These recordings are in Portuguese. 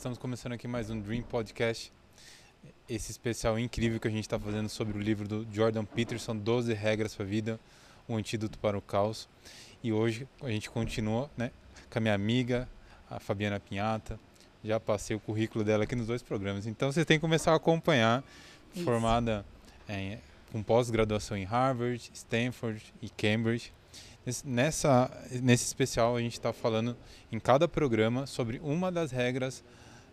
Estamos começando aqui mais um Dream Podcast. Esse especial incrível que a gente está fazendo sobre o livro do Jordan Peterson, 12 Regras para a Vida, o Antídoto para o Caos. E hoje a gente continua né, com a minha amiga, a Fabiana Pinhata. Já passei o currículo dela aqui nos dois programas. Então você tem que começar a acompanhar. Isso. Formada em, com pós-graduação em Harvard, Stanford e Cambridge Nessa, nesse especial, a gente está falando em cada programa sobre uma das regras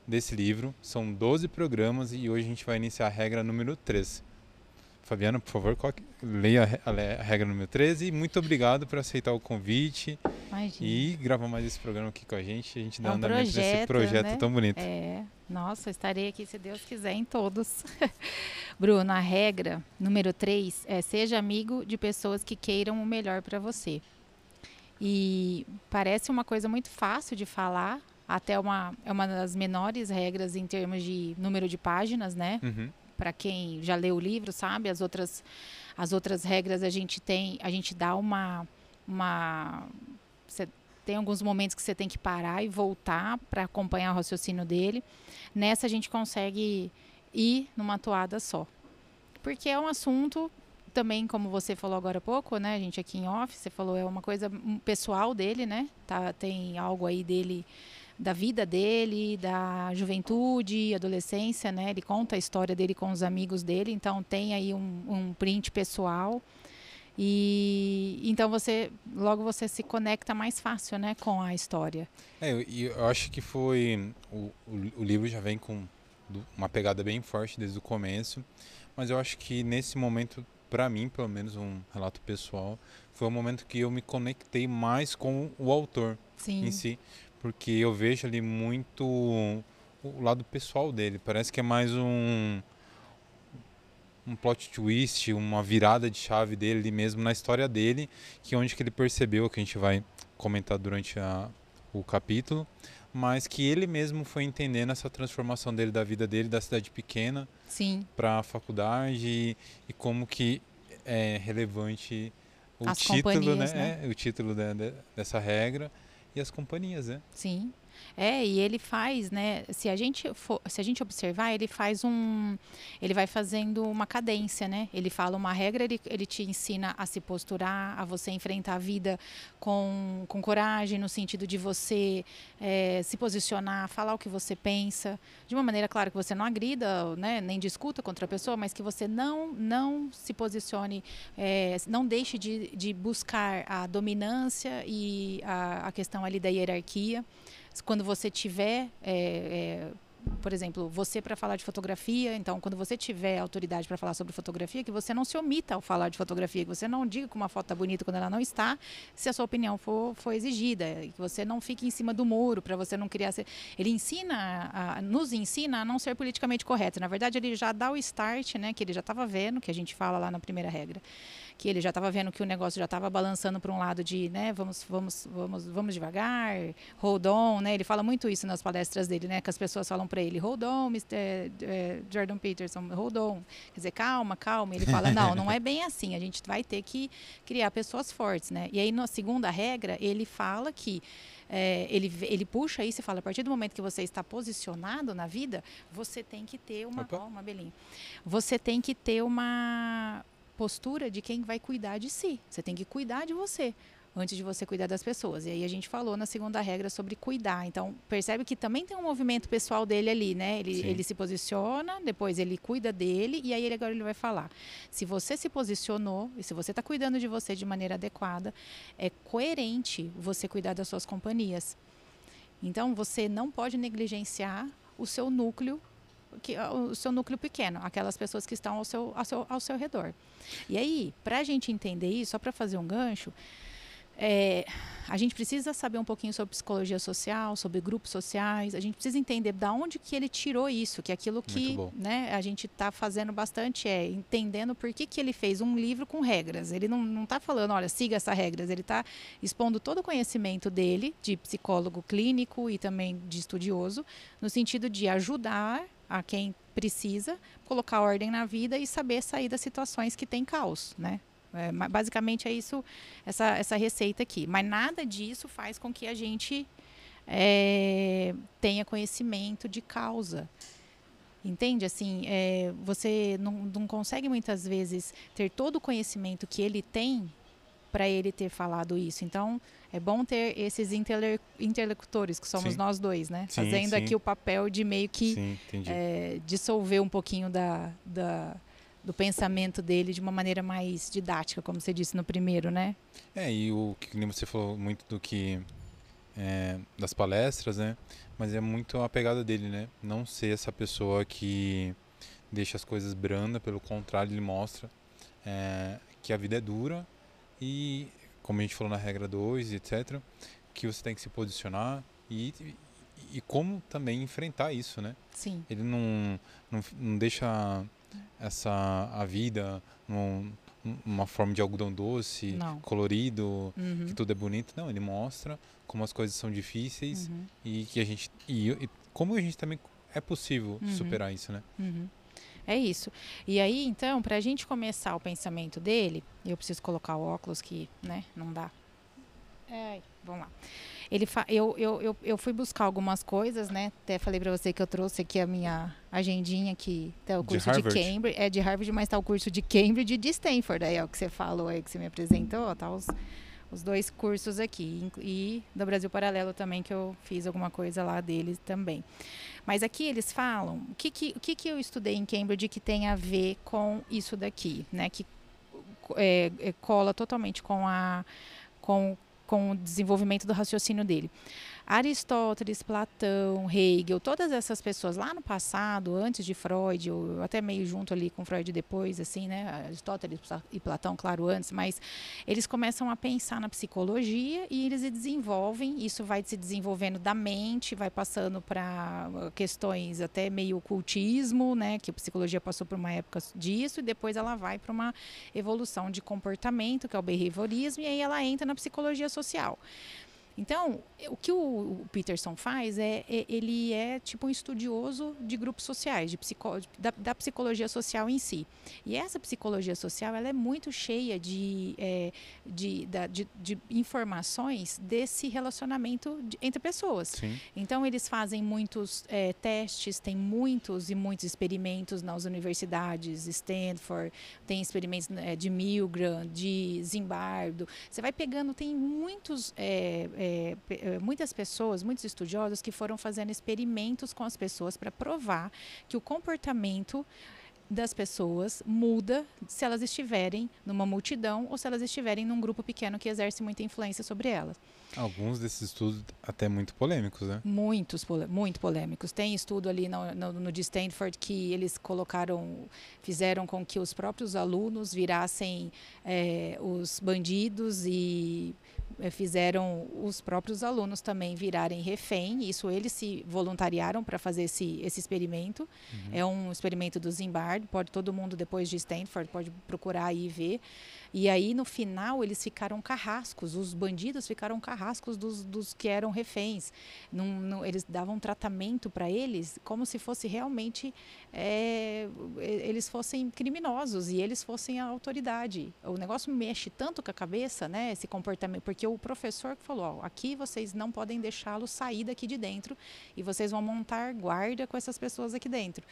desse livro. São 12 programas e hoje a gente vai iniciar a regra número 13. Fabiana, por favor, leia a regra número 13 e muito obrigado por aceitar o convite Imagina. e gravar mais esse programa aqui com a gente. A gente dá é um andamento projeto, nesse projeto né? tão bonito. É, nossa, estarei aqui, se Deus quiser, em todos. Bruno, a regra número 3 é seja amigo de pessoas que queiram o melhor para você. E parece uma coisa muito fácil de falar, até uma, é uma das menores regras em termos de número de páginas, né? Uhum. Para quem já leu o livro, sabe? As outras, as outras regras a gente tem, a gente dá uma. uma você tem alguns momentos que você tem que parar e voltar para acompanhar o raciocínio dele. Nessa a gente consegue ir numa toada só. Porque é um assunto também, como você falou agora há pouco, né, a gente aqui em off, você falou é uma coisa pessoal dele, né? Tá, tem algo aí dele da vida dele, da juventude, adolescência, né? Ele conta a história dele com os amigos dele, então tem aí um, um print pessoal. E então você logo você se conecta mais fácil, né, com a história. É, eu, eu acho que foi o, o, o livro já vem com uma pegada bem forte desde o começo, mas eu acho que nesse momento para mim, pelo menos um relato pessoal, foi o momento que eu me conectei mais com o autor Sim. em si, porque eu vejo ali muito o lado pessoal dele. Parece que é mais um um plot twist, uma virada de chave dele mesmo na história dele, que é onde que ele percebeu que a gente vai comentar durante a, o capítulo, mas que ele mesmo foi entendendo essa transformação dele da vida dele da cidade pequena para a faculdade e, e, como que é relevante o as título, né? né? É, o título de, de, dessa regra e as companhias, né? Sim. É, e ele faz, né? Se a gente for, se a gente observar, ele faz um, ele vai fazendo uma cadência, né? Ele fala uma regra, ele, ele te ensina a se posturar, a você enfrentar a vida com, com coragem, no sentido de você é, se posicionar, falar o que você pensa, de uma maneira, claro, que você não agrida, né? Nem discuta contra a pessoa, mas que você não, não se posicione, é, não deixe de, de buscar a dominância e a, a questão ali da hierarquia quando você tiver é, é, por exemplo, você para falar de fotografia, então quando você tiver autoridade para falar sobre fotografia, que você não se omita ao falar de fotografia, que você não diga que uma foto está bonita quando ela não está, se a sua opinião for, for exigida, que você não fique em cima do muro para você não criar. Ele ensina, a, nos ensina a não ser politicamente correto. Na verdade, ele já dá o start, né, que ele já estava vendo, que a gente fala lá na primeira regra que ele já estava vendo que o negócio já estava balançando para um lado de, né, vamos, vamos, vamos, vamos devagar, hold on, né? Ele fala muito isso nas palestras dele, né? Que as pessoas falam para ele, hold on, Mr. Eh, Jordan Peterson, hold on. Quer dizer, calma, calma. Ele fala, não, não é bem assim. A gente vai ter que criar pessoas fortes, né? E aí na segunda regra ele fala que é, ele, ele puxa isso e fala, a partir do momento que você está posicionado na vida, você tem que ter uma, ó, uma belinha. Você tem que ter uma postura de quem vai cuidar de si. Você tem que cuidar de você antes de você cuidar das pessoas. E aí a gente falou na segunda regra sobre cuidar. Então, percebe que também tem um movimento pessoal dele ali, né? Ele, ele se posiciona, depois ele cuida dele e aí ele agora ele vai falar. Se você se posicionou e se você está cuidando de você de maneira adequada, é coerente você cuidar das suas companhias. Então, você não pode negligenciar o seu núcleo que, o seu núcleo pequeno, aquelas pessoas que estão ao seu, ao seu, ao seu redor. E aí, para a gente entender isso, só para fazer um gancho, é, a gente precisa saber um pouquinho sobre psicologia social, sobre grupos sociais. A gente precisa entender da onde que ele tirou isso, que é aquilo que né, a gente está fazendo bastante é entendendo por que, que ele fez um livro com regras. Ele não está falando, olha, siga essas regras. Ele está expondo todo o conhecimento dele, de psicólogo clínico e também de estudioso, no sentido de ajudar a quem precisa colocar ordem na vida e saber sair das situações que tem caos, né? É, basicamente é isso, essa, essa receita aqui. Mas nada disso faz com que a gente é, tenha conhecimento de causa. Entende? Assim, é, você não, não consegue muitas vezes ter todo o conhecimento que ele tem para ele ter falado isso. Então, é bom ter esses interle interlocutores, que somos sim. nós dois, né? Sim, Fazendo sim. aqui o papel de meio que é, dissolver um pouquinho da, da, do pensamento dele de uma maneira mais didática, como você disse no primeiro, né? É, e o que você falou muito do que é, das palestras, né? Mas é muito a pegada dele, né? Não ser essa pessoa que deixa as coisas brandas, pelo contrário, ele mostra é, que a vida é dura e, como a gente falou na regra 2, etc., que você tem que se posicionar e, e, e como também enfrentar isso, né? Sim. Ele não, não, não deixa essa a vida num, uma forma de algodão doce, não. colorido, uhum. que tudo é bonito. Não, ele mostra como as coisas são difíceis uhum. e que a gente e, e, como a gente também é possível uhum. superar isso, né? É isso. E aí, então, para a gente começar o pensamento dele, eu preciso colocar o óculos que, né, não dá. É, vamos lá. Ele fa... eu, eu, eu, eu fui buscar algumas coisas, né? Até falei para você que eu trouxe aqui a minha agendinha que tá o curso de, de, Cambridge, é de Harvard, mas tá o curso de Cambridge e de Stanford, aí é o que você falou aí que você me apresentou, tá os os dois cursos aqui e do Brasil Paralelo também que eu fiz alguma coisa lá deles também. Mas aqui eles falam o que, que, o que, que eu estudei em Cambridge que tem a ver com isso daqui, né? Que é, é, cola totalmente com a com, com o desenvolvimento do raciocínio dele. Aristóteles, Platão, Hegel, todas essas pessoas lá no passado, antes de Freud, ou até meio junto ali com Freud depois, assim, né? Aristóteles e Platão, claro, antes, mas eles começam a pensar na psicologia e eles desenvolvem, isso vai se desenvolvendo da mente, vai passando para questões até meio ocultismo, né? Que a psicologia passou por uma época disso, e depois ela vai para uma evolução de comportamento, que é o behaviorismo, e aí ela entra na psicologia social. Então, o que o, Peterson faz é, é, ele é tipo um estudioso de grupos sociais, de psico, da, da, psicologia social em si. E essa psicologia social ela é muito cheia de, é, de, da, de, de, informações desse relacionamento de, entre pessoas. Sim. Então, eles fazem muitos é, testes, tem muitos e muitos experimentos nas universidades, Stanford, tem experimentos é, de Milgram, de Zimbardo. Você vai pegando, tem muitos é, é muitas pessoas, muitos estudiosos que foram fazendo experimentos com as pessoas para provar que o comportamento das pessoas muda se elas estiverem numa multidão ou se elas estiverem num grupo pequeno que exerce muita influência sobre elas. Alguns desses estudos até muito polêmicos, né? Muitos, muito polêmicos. Tem estudo ali no, no, no de Stanford que eles colocaram, fizeram com que os próprios alunos virassem é, os bandidos e fizeram os próprios alunos também virarem refém. Isso eles se voluntariaram para fazer esse, esse experimento. Uhum. É um experimento do Zimbard. Pode todo mundo depois de Stanford pode procurar aí e ver. E aí, no final, eles ficaram carrascos, os bandidos ficaram carrascos dos, dos que eram reféns. Num, eles davam tratamento para eles como se fosse realmente é, eles fossem criminosos e eles fossem a autoridade. O negócio mexe tanto com a cabeça, né, esse comportamento, porque o professor falou: ó, aqui vocês não podem deixá-lo sair daqui de dentro e vocês vão montar guarda com essas pessoas aqui dentro.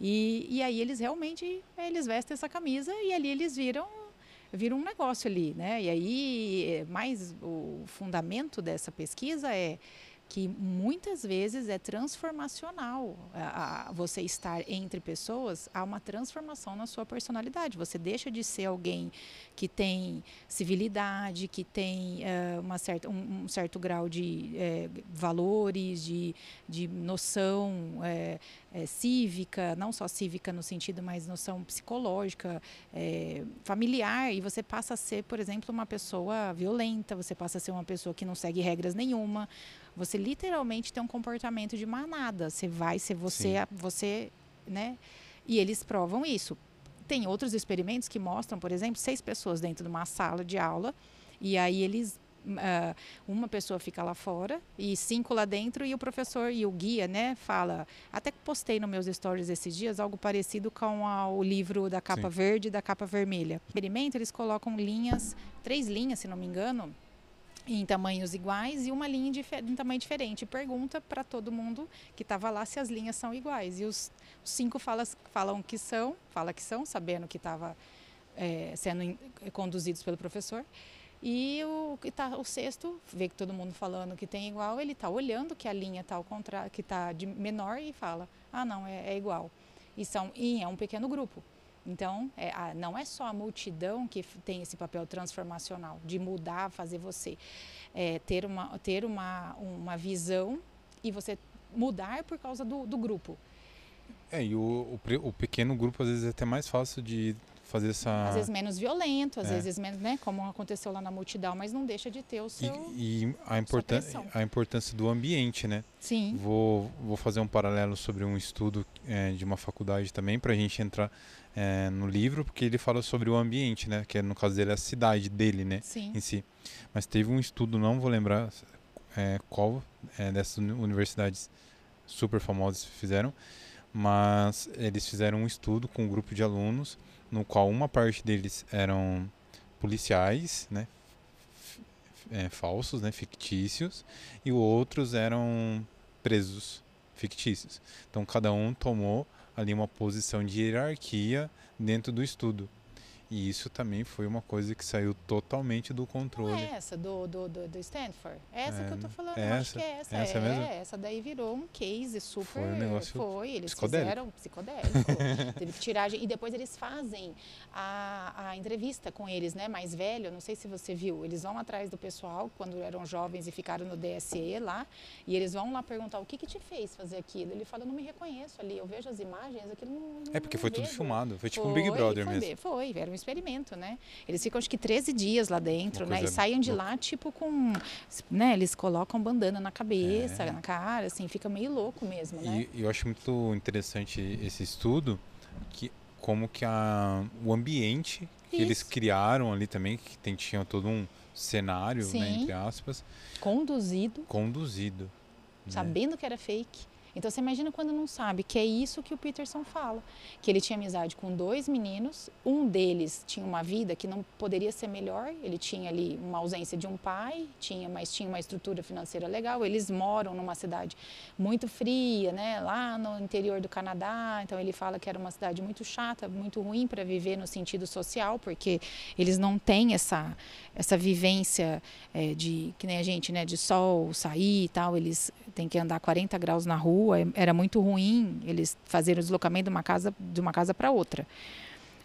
E, e aí eles realmente eles vestem essa camisa e ali eles viram vira um negócio ali, né? E aí, mais o fundamento dessa pesquisa é que muitas vezes é transformacional. A, a, você estar entre pessoas, há uma transformação na sua personalidade. Você deixa de ser alguém que tem civilidade, que tem uh, uma certa, um, um, certo grau de uh, valores, de, de noção uh, cívica, não só cívica no sentido, mas noção psicológica, familiar, e você passa a ser, por exemplo, uma pessoa violenta, você passa a ser uma pessoa que não segue regras nenhuma você literalmente tem um comportamento de manada. Você vai você, Sim. você, né? E eles provam isso. Tem outros experimentos que mostram, por exemplo, seis pessoas dentro de uma sala de aula e aí eles Uh, uma pessoa fica lá fora e cinco lá dentro e o professor e o guia, né, fala. Até postei nos meus stories esses dias algo parecido com a, o livro da capa Sim. verde e da capa vermelha. No experimento eles colocam linhas, três linhas, se não me engano, em tamanhos iguais e uma linha em, tamanho diferente. Pergunta para todo mundo que estava lá se as linhas são iguais. E os, cinco fala, falam que são, fala que são, sabendo que estava é, sendo conduzidos pelo professor. E o, tá, o sexto, vê que todo mundo falando que tem igual, ele está olhando que a linha está que está menor e fala, ah não, é, é igual. E, são, e é um pequeno grupo. Então, é, a, não é só a multidão que tem esse papel transformacional, de mudar, fazer você é, ter, uma, ter uma, uma visão e você mudar por causa do, do grupo. É, e o, o, o, pequeno grupo às vezes é até mais fácil de fazer essa. Às vezes menos violento, às é. vezes menos, né? Como aconteceu lá na multidão, mas não deixa de ter o seu. E, e a, importân a importância do ambiente, né? Sim. Vou, vou fazer um paralelo sobre um estudo é, de uma faculdade também, para a gente entrar é, no livro, porque ele fala sobre o ambiente, né? Que é, no caso dele é a cidade dele, né? Sim. Em si. Mas teve um estudo, não vou lembrar é, qual é, dessas universidades super famosas fizeram, mas eles fizeram um estudo com um grupo de alunos no qual uma parte deles eram policiais, né, é, falsos, né, fictícios, e outros eram presos fictícios. Então cada um tomou ali uma posição de hierarquia dentro do estudo. E isso também foi uma coisa que saiu totalmente do controle. Não é essa do, do, do, do Stanford? É essa é, que eu tô falando, essa, acho que é essa. Essa é, mesmo? essa daí virou um case super. Foi um negócio Foi, eles psicodélico. fizeram psicodélico. teve que tirar. E depois eles fazem a, a entrevista com eles, né? Mais velho, não sei se você viu. Eles vão atrás do pessoal quando eram jovens e ficaram no DSE lá. E eles vão lá perguntar o que, que te fez fazer aquilo. Ele fala, eu não me reconheço ali. Eu vejo as imagens, aquilo não. não é porque foi vejo. tudo filmado. Foi tipo foi, um Big Brother foi, mesmo. Foi, era um experimento, né? Eles ficam acho que 13 dias lá dentro, né? E saem de lá tipo com, né? Eles colocam bandana na cabeça, é. na cara, assim, fica meio louco mesmo, né? E eu acho muito interessante esse estudo que como que a, o ambiente que Isso. eles criaram ali também, que tem, tinha todo um cenário, né, entre aspas. Conduzido. Conduzido. Né? Sabendo né? que era fake. Então você imagina quando não sabe, que é isso que o Peterson fala, que ele tinha amizade com dois meninos, um deles tinha uma vida que não poderia ser melhor, ele tinha ali uma ausência de um pai, tinha, mas tinha uma estrutura financeira legal, eles moram numa cidade muito fria, né, lá no interior do Canadá, então ele fala que era uma cidade muito chata, muito ruim para viver no sentido social, porque eles não têm essa essa vivência é, de que nem a gente, né, de sol, sair e tal, eles têm que andar 40 graus na rua rua, era muito ruim eles fazerem o deslocamento de uma casa de uma casa para outra.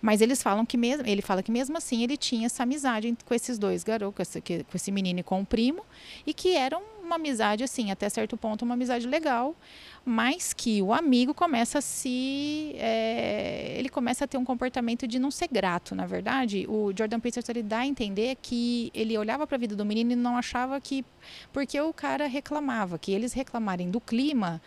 Mas eles falam que mesmo, ele fala que mesmo assim ele tinha essa amizade com esses dois garotos, com esse, com esse menino e com o primo, e que era uma amizade assim, até certo ponto uma amizade legal, mas que o amigo começa a se, é, ele começa a ter um comportamento de não ser grato, na verdade. O Jordan Peterson ele dá a entender que ele olhava para a vida do menino e não achava que, porque o cara reclamava, que eles reclamarem do clima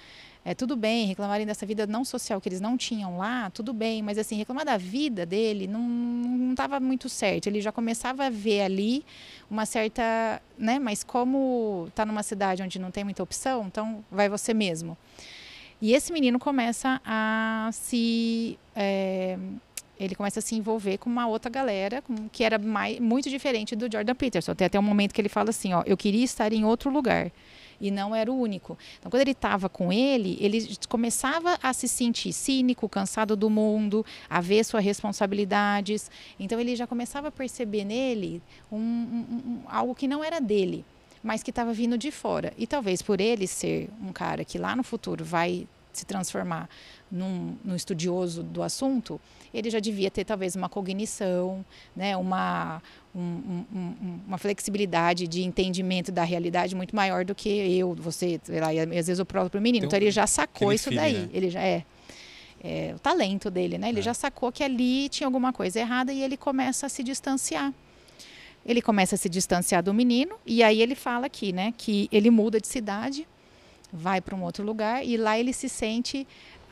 é, tudo bem, reclamarem dessa vida não social que eles não tinham lá, tudo bem, mas assim, reclamar da vida dele não estava muito certo. Ele já começava a ver ali uma certa, né, mas como está numa cidade onde não tem muita opção, então vai você mesmo. E esse menino começa a se é, ele começa a se envolver com uma outra galera que era mais, muito diferente do Jordan Peterson. Tem até um momento que ele fala assim, ó, eu queria estar em outro lugar e não era o único. Então, quando ele estava com ele, ele começava a se sentir cínico, cansado do mundo, a ver suas responsabilidades. Então, ele já começava a perceber nele um, um, um, algo que não era dele, mas que estava vindo de fora. E talvez por ele ser um cara que lá no futuro vai se transformar num, num, estudioso do assunto, ele já devia ter talvez uma cognição, né, uma, um, um, uma flexibilidade de entendimento da realidade muito maior do que eu, você, lá, e às vezes o próprio menino. Então, então ele já sacou isso filho, daí. Né? Ele já é, é, o talento dele, né? Ele é. já sacou que ali tinha alguma coisa errada e ele começa a se distanciar. Ele começa a se distanciar do menino e aí ele fala aqui, né, que ele muda de cidade, vai para um outro lugar e lá ele se sente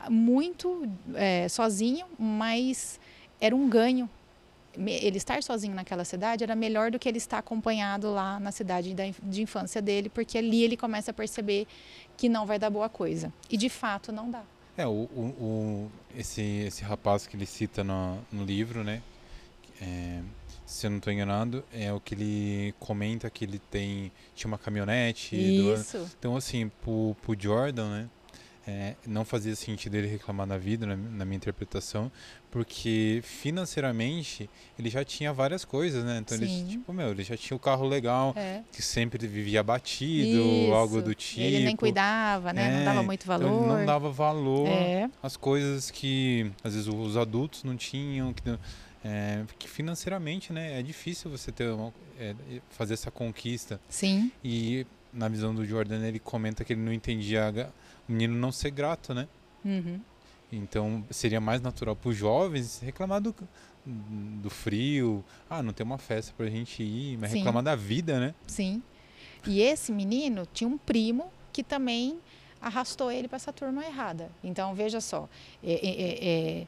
muito é, sozinho, mas era um ganho ele estar sozinho naquela cidade era melhor do que ele estar acompanhado lá na cidade de infância dele, porque ali ele começa a perceber que não vai dar boa coisa. E de fato não dá. É, o, o, o esse, esse rapaz que ele cita no, no livro, né? É, se eu não estou enganado, é o que ele comenta que ele tem tinha uma caminhonete. Isso. Do, então assim, pro, pro Jordan, né? É, não fazia sentido ele reclamar da vida, na, na, minha interpretação, porque financeiramente ele já tinha várias coisas, né? Então Sim. ele, tipo, meu, ele já tinha o carro legal, é. que sempre vivia batido, Isso. algo do tipo. Ele nem cuidava, né? É, não dava muito valor. Então ele não dava valor é. às coisas que às vezes os adultos não tinham, que, é, que financeiramente, né? É difícil você ter uma, é, fazer essa conquista. Sim. E na visão do Jordan ele comenta que ele não entendia o menino não ser grato, né? Uhum. Então seria mais natural para os jovens reclamar do, do frio, ah, não tem uma festa para a gente ir, mas Sim. reclamar da vida, né? Sim. E esse menino tinha um primo que também arrastou ele para essa turma errada. Então veja só, é, é, é,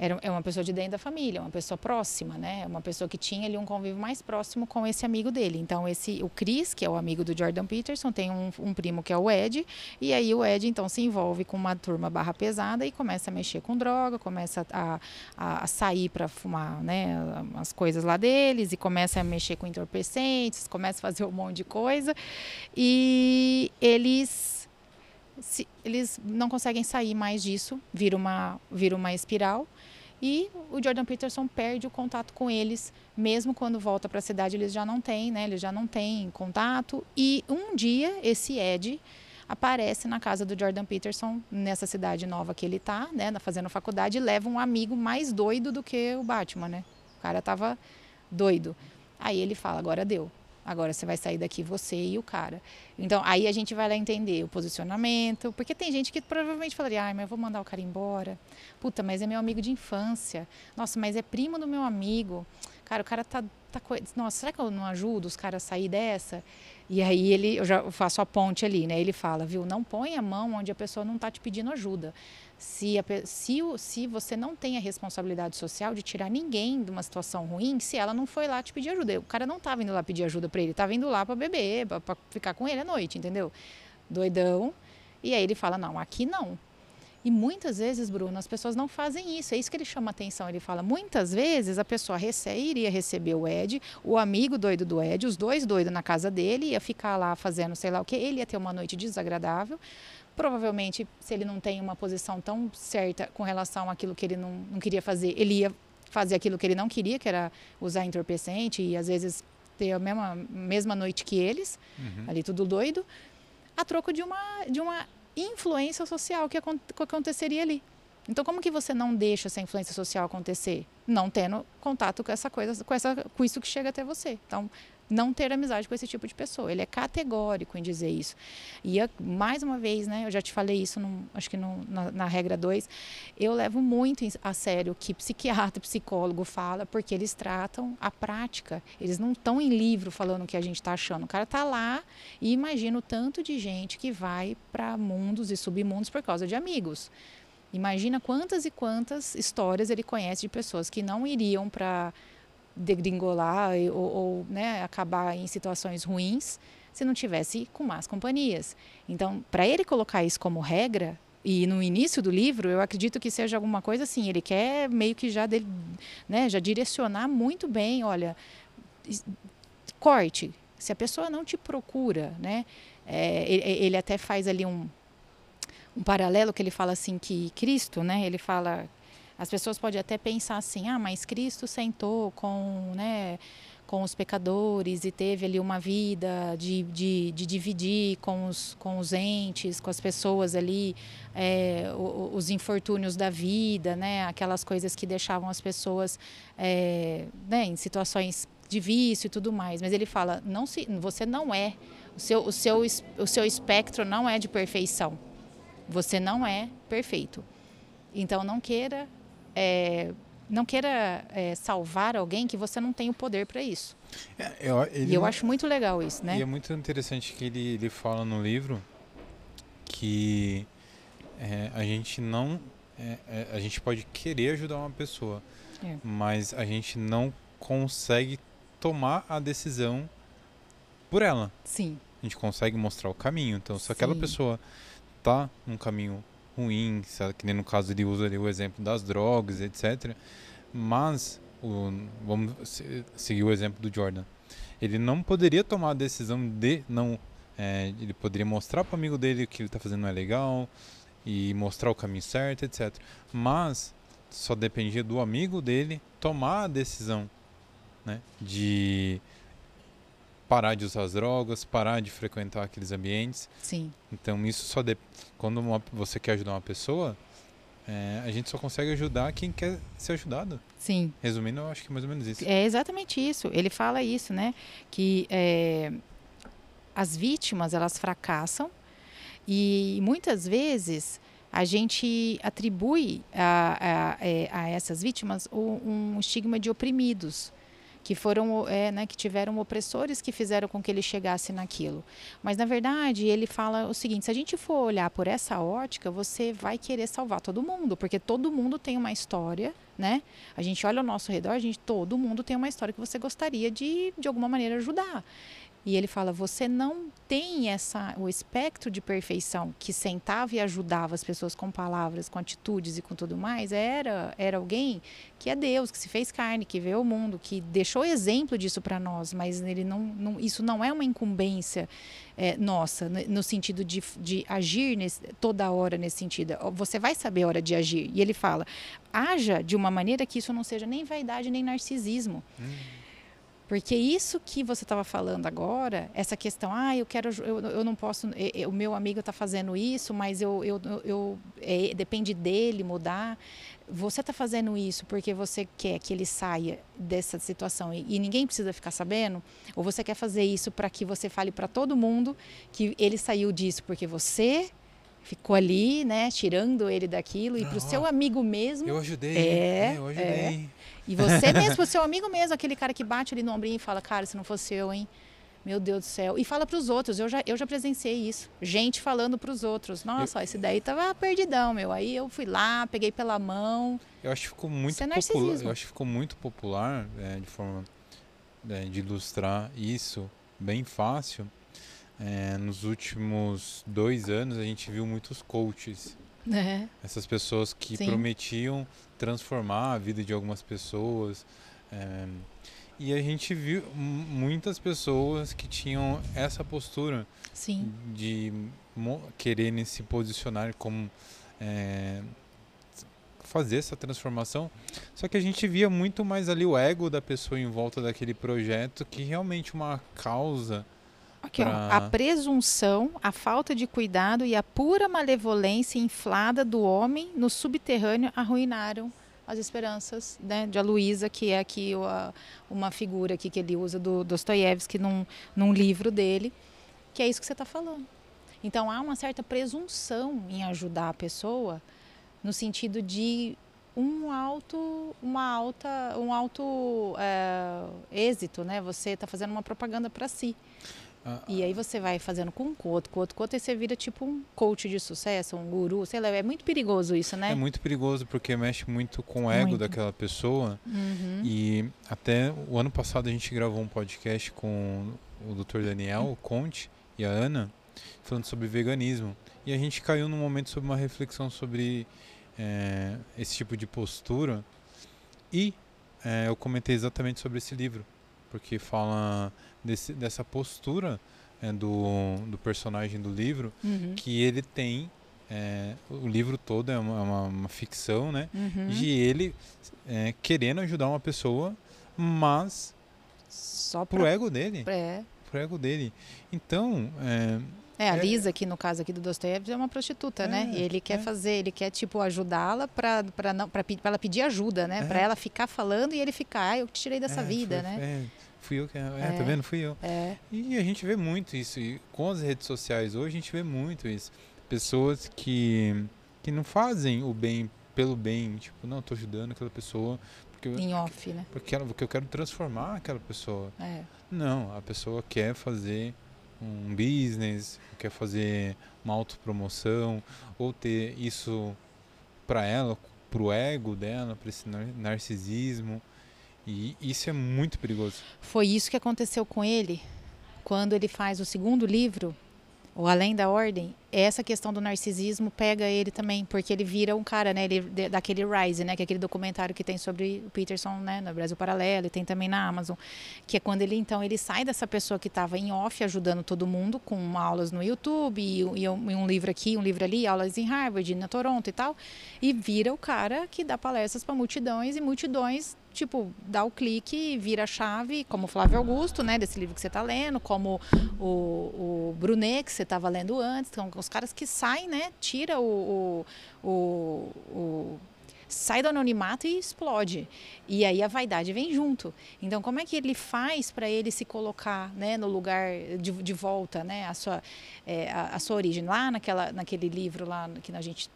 era é uma pessoa de dentro da família, uma pessoa próxima, né? Uma pessoa que tinha ali um convívio mais próximo com esse amigo dele. Então esse o Chris, que é o amigo do Jordan Peterson, tem um, um primo que é o Ed, e aí o Ed então se envolve com uma turma barra pesada e começa a mexer com droga, começa a, a, a sair para fumar, né? As coisas lá deles e começa a mexer com entorpecentes, começa a fazer um monte de coisa e eles se, eles não conseguem sair mais disso, vira uma, vira uma espiral. E o Jordan Peterson perde o contato com eles, mesmo quando volta para a cidade, eles já não têm, né? Eles já não têm contato. E um dia esse Ed aparece na casa do Jordan Peterson, nessa cidade nova que ele está, né, fazendo faculdade, e leva um amigo mais doido do que o Batman, né? O cara tava doido. Aí ele fala: agora deu. Agora você vai sair daqui você e o cara. Então aí a gente vai lá entender o posicionamento, porque tem gente que provavelmente falaria: "Ai, mas eu vou mandar o cara embora. Puta, mas é meu amigo de infância. Nossa, mas é primo do meu amigo. Cara, o cara tá tá nossa, será que eu não ajudo os caras a sair dessa?" E aí ele, eu já faço a ponte ali, né? Ele fala, viu, não põe a mão onde a pessoa não está te pedindo ajuda. Se, a, se, se você não tem a responsabilidade social de tirar ninguém de uma situação ruim, se ela não foi lá te pedir ajuda. O cara não estava indo lá pedir ajuda para ele, estava indo lá para beber, para ficar com ele à noite, entendeu? Doidão. E aí ele fala, não, aqui não. E muitas vezes, Bruno, as pessoas não fazem isso. É isso que ele chama atenção. Ele fala: muitas vezes a pessoa rece iria receber o Ed, o amigo doido do Ed, os dois doidos na casa dele, ia ficar lá fazendo sei lá o que. Ele ia ter uma noite desagradável. Provavelmente, se ele não tem uma posição tão certa com relação àquilo que ele não, não queria fazer, ele ia fazer aquilo que ele não queria, que era usar entorpecente e às vezes ter a mesma, mesma noite que eles, uhum. ali tudo doido, a troco de uma, de uma influência social que, que aconteceria ali. Então, como que você não deixa essa influência social acontecer? Não tendo contato com essa coisa, com, essa, com isso que chega até você. Então, não ter amizade com esse tipo de pessoa. Ele é categórico em dizer isso. E mais uma vez, né, eu já te falei isso, no, acho que no, na, na, regra 2, eu levo muito a sério o que psiquiatra, psicólogo fala, porque eles tratam a prática. Eles não estão em livro falando o que a gente está achando. O cara está lá e imagina o tanto de gente que vai para mundos e submundos por causa de amigos. Imagina quantas e quantas histórias ele conhece de pessoas que não iriam para degringolar ou, ou né, acabar em situações ruins se não tivesse com más companhias. Então, para ele colocar isso como regra, e no início do livro, eu acredito que seja alguma coisa assim, ele quer meio que já, de, né, já direcionar muito bem, olha, corte, se a pessoa não te procura, né, é, ele, ele, até faz ali um, um paralelo que ele fala assim que Cristo, né, ele fala as pessoas podem até pensar assim, ah, mas Cristo sentou com, né, com os pecadores e teve ali uma vida de, de, de dividir com os, com os entes, com as pessoas ali, é, os, os infortúnios da vida, né, aquelas coisas que deixavam as pessoas é, né, em situações de vício e tudo mais. Mas ele fala, não se, você não é, o seu, o, seu, o seu espectro não é de perfeição. Você não é perfeito. Então não queira é, não queira é, salvar alguém que você não tem o poder para isso. É, eu, e eu acho muito legal isso, né? E é muito interessante que ele, ele fala no livro que é, a gente não é, é, a gente pode querer ajudar uma pessoa, mas a gente não consegue tomar a decisão por ela. Sim. A gente consegue mostrar o caminho. Então, se aquela pessoa tá num caminho ruim, que nem no caso ele usa o exemplo das drogas, etc. Mas o, vamos seguir o exemplo do Jordan. Ele não poderia tomar a decisão de não. É, ele poderia mostrar para o amigo dele que ele está fazendo não é legal e mostrar o caminho certo, etc. Mas só dependia do amigo dele tomar a decisão né, de parar de usar as drogas, parar de frequentar aqueles ambientes. Sim. Então isso só de... quando uma... você quer ajudar uma pessoa, é... a gente só consegue ajudar quem quer ser ajudado. Sim. Resumindo, eu acho que é mais ou menos isso. É exatamente isso. Ele fala isso, né? Que é... as vítimas elas fracassam e muitas vezes a gente atribui a, a, a, é, a essas vítimas um estigma de oprimidos que foram é, né, que tiveram opressores que fizeram com que ele chegasse naquilo. Mas na verdade ele fala o seguinte: se a gente for olhar por essa ótica, você vai querer salvar todo mundo, porque todo mundo tem uma história, né? A gente olha ao nosso redor, a gente todo mundo tem uma história que você gostaria de de alguma maneira ajudar. E ele fala: você não tem essa o espectro de perfeição que sentava e ajudava as pessoas com palavras, com atitudes e com tudo mais. Era era alguém que é Deus, que se fez carne, que veio ao mundo, que deixou exemplo disso para nós. Mas ele não, não, isso não é uma incumbência é, nossa no sentido de, de agir nesse, toda hora nesse sentido. Você vai saber a hora de agir. E ele fala: haja de uma maneira que isso não seja nem vaidade nem narcisismo. Hum porque isso que você estava falando agora, essa questão, ah, eu quero, eu, eu não posso, o meu amigo está fazendo isso, mas eu, eu, eu é, depende dele mudar. Você está fazendo isso porque você quer que ele saia dessa situação e, e ninguém precisa ficar sabendo? Ou você quer fazer isso para que você fale para todo mundo que ele saiu disso porque você ficou ali, né, tirando ele daquilo e para o seu amigo mesmo. Eu ajudei. É, é eu ajudei. É, e você mesmo, seu amigo mesmo, aquele cara que bate ali no ombrinho e fala, cara, se não fosse eu, hein? Meu Deus do céu. E fala para os outros, eu já, eu já presenciei isso. Gente falando para os outros. Nossa, eu... ó, esse daí tava perdidão, meu. Aí eu fui lá, peguei pela mão. Eu acho que ficou muito é popular. Eu acho que ficou muito popular, é, de forma é, de ilustrar isso, bem fácil. É, nos últimos dois anos a gente viu muitos coaches. É. Essas pessoas que Sim. prometiam transformar a vida de algumas pessoas. É, e a gente viu muitas pessoas que tinham essa postura Sim. de querer se posicionar como é, fazer essa transformação. Só que a gente via muito mais ali o ego da pessoa em volta daquele projeto que realmente uma causa Aqui, pra... ó, a presunção, a falta de cuidado e a pura malevolência inflada do homem no subterrâneo arruinaram as esperanças né, de Aloísa, que é aqui uma, uma figura aqui que ele usa do Dostoiévski num, num livro dele, que é isso que você está falando. Então há uma certa presunção em ajudar a pessoa no sentido de um alto, uma alta, um alto é, êxito, né? Você está fazendo uma propaganda para si. Ah, e aí você vai fazendo com um outro, com outro, com outro, e você vira tipo um coach de sucesso, um guru, sei lá, é muito perigoso isso, né? É muito perigoso porque mexe muito com o ego muito. daquela pessoa. Uhum. E até o ano passado a gente gravou um podcast com o Dr. Daniel, o Conte e a Ana, falando sobre veganismo. E a gente caiu num momento sobre uma reflexão sobre é, esse tipo de postura. E é, eu comentei exatamente sobre esse livro, porque fala desse, dessa postura é, do, do personagem do livro, uhum. que ele tem. É, o livro todo é uma, uma, uma ficção, né? Uhum. De ele é, querendo ajudar uma pessoa, mas só pro ego dele. É. Pro ego dele. Então. É, é, a é Lisa aqui no caso aqui do Dostoiévski é uma prostituta, né? é, né? E ele quer é. fazer, ele quer tipo ajudá-la para para não para ela pedir ajuda, né? É. Para ela ficar falando e ele ficar, ah, eu te tirei dessa é, vida, foi, né? Fui eu que. É, é, tá vendo? Fui eu. É. E a gente vê muito isso. E com as redes sociais hoje a gente vê muito isso. Pessoas que, que não fazem o bem pelo bem. Tipo, não, tô ajudando aquela pessoa. Porque em off, né? Porque, ela, porque eu quero transformar aquela pessoa. É. Não, a pessoa quer fazer um business, quer fazer uma autopromoção, ou ter isso para ela, pro ego dela, para esse narcisismo. E isso é muito perigoso. Foi isso que aconteceu com ele quando ele faz o segundo livro. o Além da Ordem, essa questão do narcisismo pega ele também, porque ele vira um cara, né, ele, daquele Rise, né, que é aquele documentário que tem sobre o Peterson, né, no Brasil Paralelo, e tem também na Amazon, que é quando ele, então, ele sai dessa pessoa que estava em off, ajudando todo mundo, com aulas no YouTube, e, e, um, e, um, livro aqui, um livro ali, aulas em Harvard, na Toronto e tal, e vira o cara que dá palestras para multidões, e multidões tipo, dá o clique, vira a chave, como Flávio Augusto, né, desse livro que você está lendo, como o, o Brunet, que você estava lendo antes, então, os caras que saem, né, tira o, o, o, o sai do anonimato e explode. E aí a vaidade vem junto. Então, como é que ele faz para ele se colocar né, no lugar de, de volta, né, a, sua, é, a, a, sua origem? Lá naquela, naquele livro lá que a gente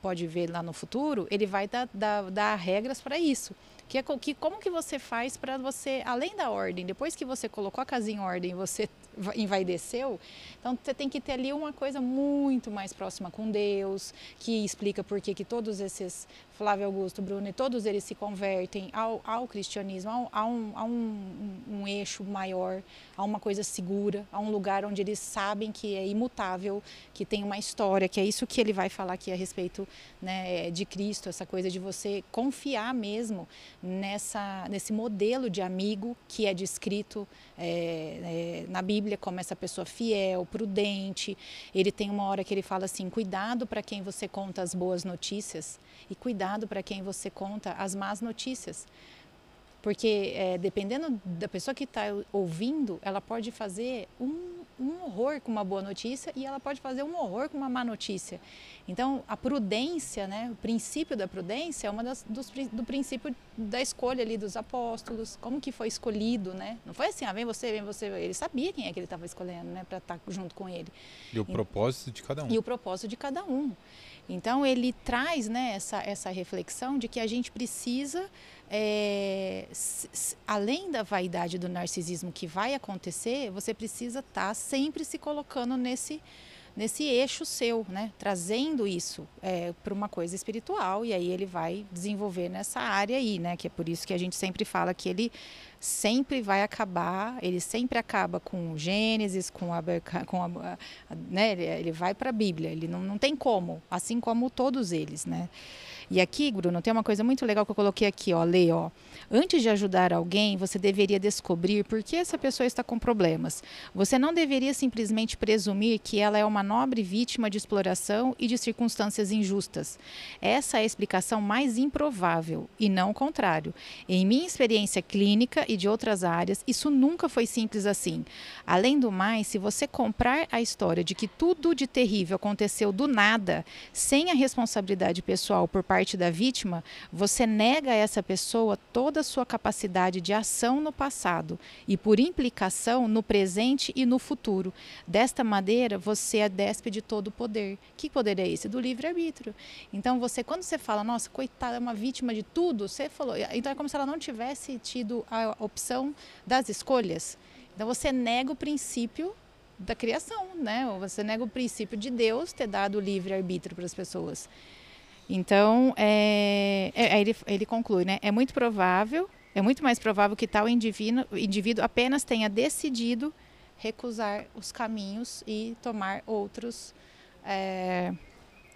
pode ver lá no futuro, ele vai dar, dar, dar regras para isso. Que, é, que como que você faz para você, além da ordem, depois que você colocou a casinha em ordem, você envaideceu, então você tem que ter ali uma coisa muito mais próxima com Deus, que explica por que todos esses Flávio Augusto, Bruno, e todos eles se convertem ao, ao cristianismo, ao, a, um, a um, um, eixo maior, a uma coisa segura, a um lugar onde eles sabem que é imutável, que tem uma história, que é isso que ele vai falar aqui a respeito né, de Cristo, essa coisa de você confiar mesmo nessa, nesse modelo de amigo que é descrito é, é, na Bíblia como essa pessoa fiel, prudente. Ele tem uma hora que ele fala assim: cuidado para quem você conta as boas notícias e cuidado para quem você conta as más notícias. Porque é, dependendo da pessoa que está ouvindo, ela pode fazer um, um horror com uma boa notícia e ela pode fazer um horror com uma má notícia. Então, a prudência, né, o princípio da prudência é uma das, dos, do princípio da escolha ali dos apóstolos, como que foi escolhido, né? Não foi assim, ah, vem você, vem você. Ele sabia quem é que ele estava escolhendo, né, para estar tá junto com ele. E o propósito de cada um. E o propósito de cada um. Então ele traz né, essa, essa reflexão de que a gente precisa, é, além da vaidade do narcisismo que vai acontecer, você precisa estar tá sempre se colocando nesse nesse eixo seu, né? trazendo isso é, para uma coisa espiritual e aí ele vai desenvolver nessa área aí, né? Que é por isso que a gente sempre fala que ele sempre vai acabar, ele sempre acaba com Gênesis, com a, com a, né? Ele vai para a Bíblia, ele não, não tem como, assim como todos eles, né? E aqui, Bruno, tem uma coisa muito legal que eu coloquei aqui, ó, lê, ó. Antes de ajudar alguém, você deveria descobrir por que essa pessoa está com problemas. Você não deveria simplesmente presumir que ela é uma nobre vítima de exploração e de circunstâncias injustas. Essa é a explicação mais improvável, e não o contrário. Em minha experiência clínica e de outras áreas, isso nunca foi simples assim. Além do mais, se você comprar a história de que tudo de terrível aconteceu do nada, sem a responsabilidade pessoal por parte parte da vítima, você nega a essa pessoa toda a sua capacidade de ação no passado e, por implicação, no presente e no futuro. Desta maneira, você é despe de todo o poder. Que poder é esse? Do livre-arbítrio. Então, você, quando você fala, nossa, coitada, é uma vítima de tudo, você falou. Então, é como se ela não tivesse tido a opção das escolhas. Então, você nega o princípio da criação, né? Você nega o princípio de Deus ter dado o livre-arbítrio para as pessoas. Então, é, é, ele, ele conclui, né? É muito provável, é muito mais provável que tal indivíduo, indivíduo apenas tenha decidido recusar os caminhos e tomar outros é,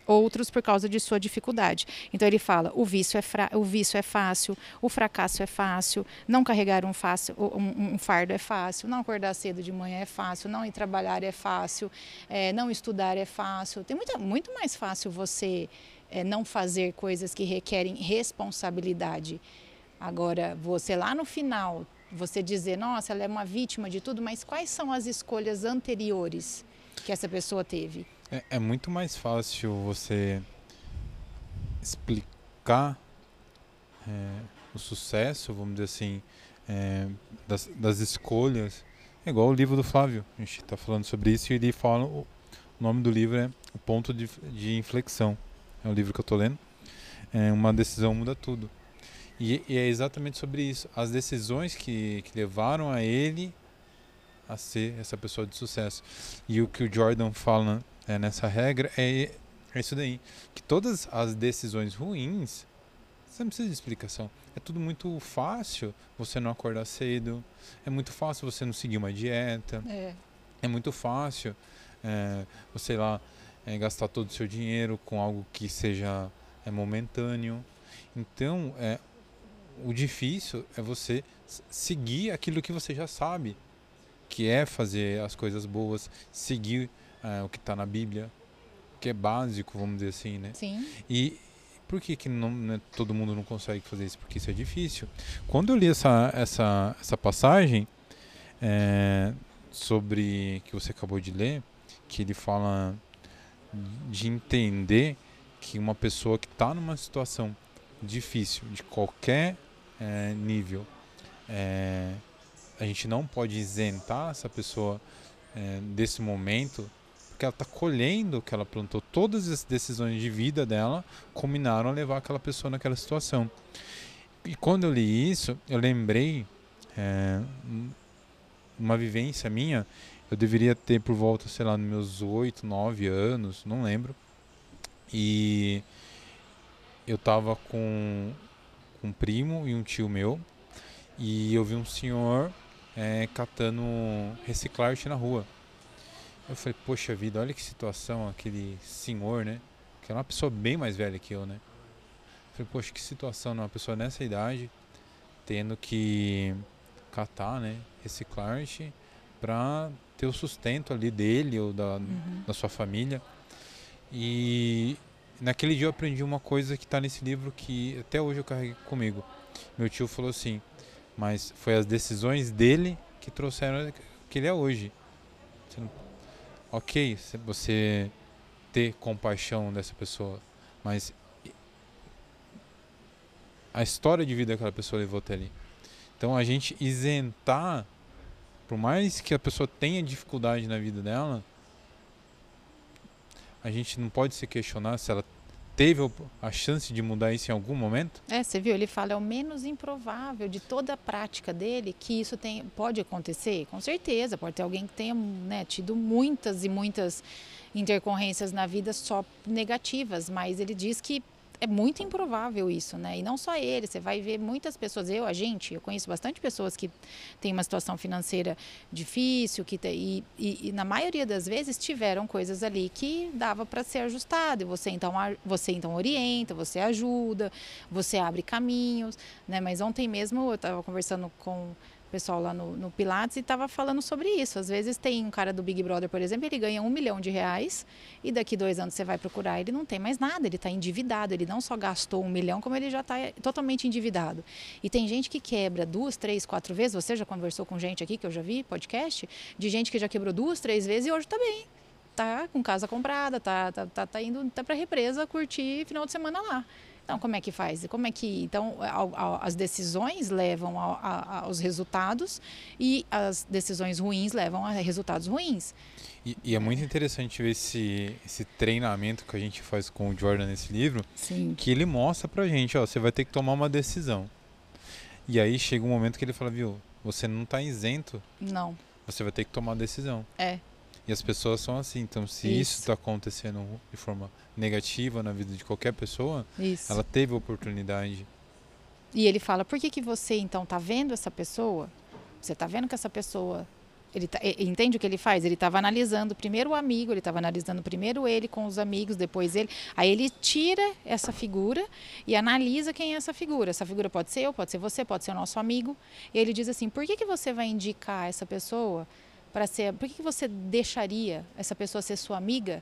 outros por causa de sua dificuldade. Então ele fala: o vício é, fra o vício é fácil, o fracasso é fácil, não carregar um, fácil, um, um, fardo é fácil, não acordar cedo de manhã é fácil, não ir trabalhar é fácil, é, não estudar é fácil. Tem muita, muito mais fácil você é, não fazer coisas que requerem responsabilidade. Agora, você lá no final, você dizer, nossa, ela é uma vítima de tudo, mas quais são as escolhas anteriores que essa pessoa teve? É, é muito mais fácil você explicar é, o sucesso, vamos dizer assim, é, das, das, escolhas. É igual o livro do Flávio, a gente está falando sobre isso e ele fala, o nome do livro é O Ponto de, de Inflexão é o livro que eu estou lendo. É, uma decisão muda tudo. E, e, é exatamente sobre isso. As decisões que, que levaram a ele a ser essa pessoa de sucesso. E o que o Jordan fala é, nessa regra é, é isso daí. Que todas as decisões ruins, você não precisa de explicação. É tudo muito fácil você não acordar cedo. É muito fácil você não seguir uma dieta. É, é muito fácil é, sei lá, é, gastar todo o seu dinheiro com algo que seja é, momentâneo. Então, é, o difícil é você seguir aquilo que você já sabe, que é fazer as coisas boas, seguir é, o que está na Bíblia, que é básico, vamos dizer assim, né? Sim. E por que, que não, né, todo mundo não consegue fazer isso? Porque isso é difícil. Quando eu li essa, essa, essa passagem é, sobre que você acabou de ler, que ele fala de entender que uma pessoa que está numa situação difícil, de qualquer é, nível, é, a gente não pode isentar essa pessoa é, desse momento, porque ela está colhendo o que ela plantou. Todas as decisões de vida dela combinaram a levar aquela pessoa naquela situação. E quando eu li isso, eu lembrei uma vivência minha. Eu deveria ter por volta, sei lá, nos meus 8, 9 anos, não lembro. E eu tava com um primo e um tio meu e eu vi um senhor é, catando reciclagem na rua. Eu falei, poxa vida, olha que situação aquele senhor, né? Que era uma pessoa bem mais velha que eu, né? Eu falei, poxa, que situação, né? uma pessoa nessa idade tendo que catar, né? Reciclagem para ter o sustento ali dele ou da, uhum. da sua família. E naquele dia eu aprendi uma coisa que está nesse livro que até hoje eu carrego comigo. Meu tio falou assim, mas foi as decisões dele que trouxeram que ele é hoje. Você não, ok, você ter compaixão dessa pessoa, mas a história de vida que aquela pessoa levou até ali. Então a gente isentar, por mais que a pessoa tenha dificuldade na vida dela, a gente não pode se questionar se ela teve a chance de mudar isso em algum momento? É, você viu, ele fala é o menos improvável de toda a prática dele que isso tem, pode acontecer. Com certeza, pode ter alguém que tenha né, tido muitas e muitas intercorrências na vida só negativas, mas ele diz que é muito improvável isso, né? E não só ele, você vai ver muitas pessoas, eu, a gente, eu conheço bastante pessoas que têm uma situação financeira difícil, que e, e, e, na maioria das vezes tiveram coisas ali que dava para ser ajustado. E você então, você então orienta, você ajuda, você abre caminhos, né? Mas ontem mesmo eu estava conversando com pessoal lá no, no Pilates e estava falando sobre isso. Às vezes tem um cara do Big Brother, por exemplo, ele ganha um milhão de reais e daqui dois anos você vai procurar, ele não tem mais nada, ele está endividado. Ele não só gastou um milhão, como ele já está totalmente endividado. E tem gente que quebra duas, três, quatro vezes. Você já conversou com gente aqui que eu já vi podcast de gente que já quebrou duas, três vezes e hoje está bem. Tá com casa comprada, tá, tá, tá, tá indo tá para represa curtir final de semana lá. Então, como é que faz? Como é que então as decisões levam aos resultados e as decisões ruins levam a resultados ruins. E, e, é muito interessante ver esse, esse treinamento que a gente faz com o Jordan nesse livro, Sim. que ele mostra pra gente, ó, você vai ter que tomar uma decisão. E aí chega um momento que ele fala, viu, você não está isento. Não. Você vai ter que tomar uma decisão. É. E as pessoas são assim. Então, se isso está acontecendo de forma negativa na vida de qualquer pessoa, isso. ela teve oportunidade. E ele fala: por que, que você então está vendo essa pessoa? Você está vendo que essa pessoa. Ele tá, entende o que ele faz? Ele estava analisando primeiro o amigo, ele estava analisando primeiro ele com os amigos, depois ele. Aí ele tira essa figura e analisa quem é essa figura. Essa figura pode ser eu, pode ser você, pode ser o nosso amigo. E ele diz assim: por que, que você vai indicar essa pessoa para ser. Por que, que você deixaria essa pessoa ser sua amiga?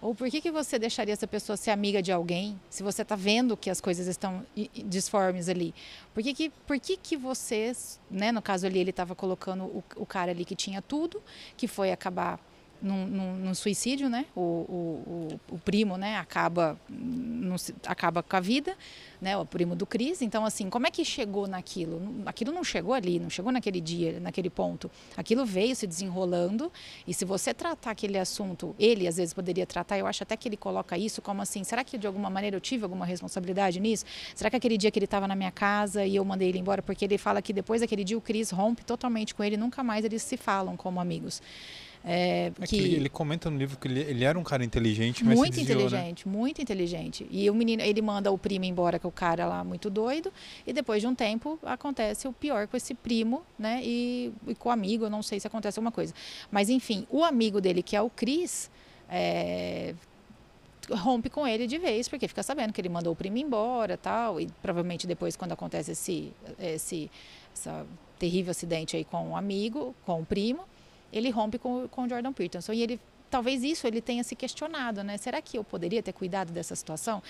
Ou por que, que você deixaria essa pessoa ser amiga de alguém se você está vendo que as coisas estão disformes ali? Por que, que, por que, que você, né, no caso ali, ele estava colocando o, o cara ali que tinha tudo, que foi acabar num, num, num, suicídio, né? O, o, o, o primo, né? Acaba, num, acaba com a vida, né? O primo do Cris. Então, assim, como é que chegou naquilo? Aquilo não chegou ali, não chegou naquele dia, naquele ponto. Aquilo veio se desenrolando. E se você tratar aquele assunto, ele às vezes poderia tratar. Eu acho até que ele coloca isso como assim: será que de alguma maneira eu tive alguma responsabilidade nisso? Será que aquele dia que ele estava na minha casa e eu mandei ele embora? Porque ele fala que depois daquele dia o Cris rompe totalmente com ele, nunca mais eles se falam como amigos. É, É que que ele, ele comenta no livro que ele, ele era um cara inteligente, mas muito desviou, né? inteligente, muito inteligente. E o menino, ele manda o primo embora, que é o cara lá muito doido, e depois de um tempo acontece o pior com esse primo, né? E, e com o amigo, eu não sei se acontece alguma coisa. Mas enfim, o amigo dele, que é o Cris, é, rompe com ele de vez, porque fica sabendo que ele mandou o primo embora tal, e provavelmente depois, quando acontece esse, esse terrível acidente aí com o amigo, com o primo, ele rompe com, com o Jordan Peterson. E ele talvez isso ele tenha se questionado, né? Será que eu poderia ter cuidado dessa situação?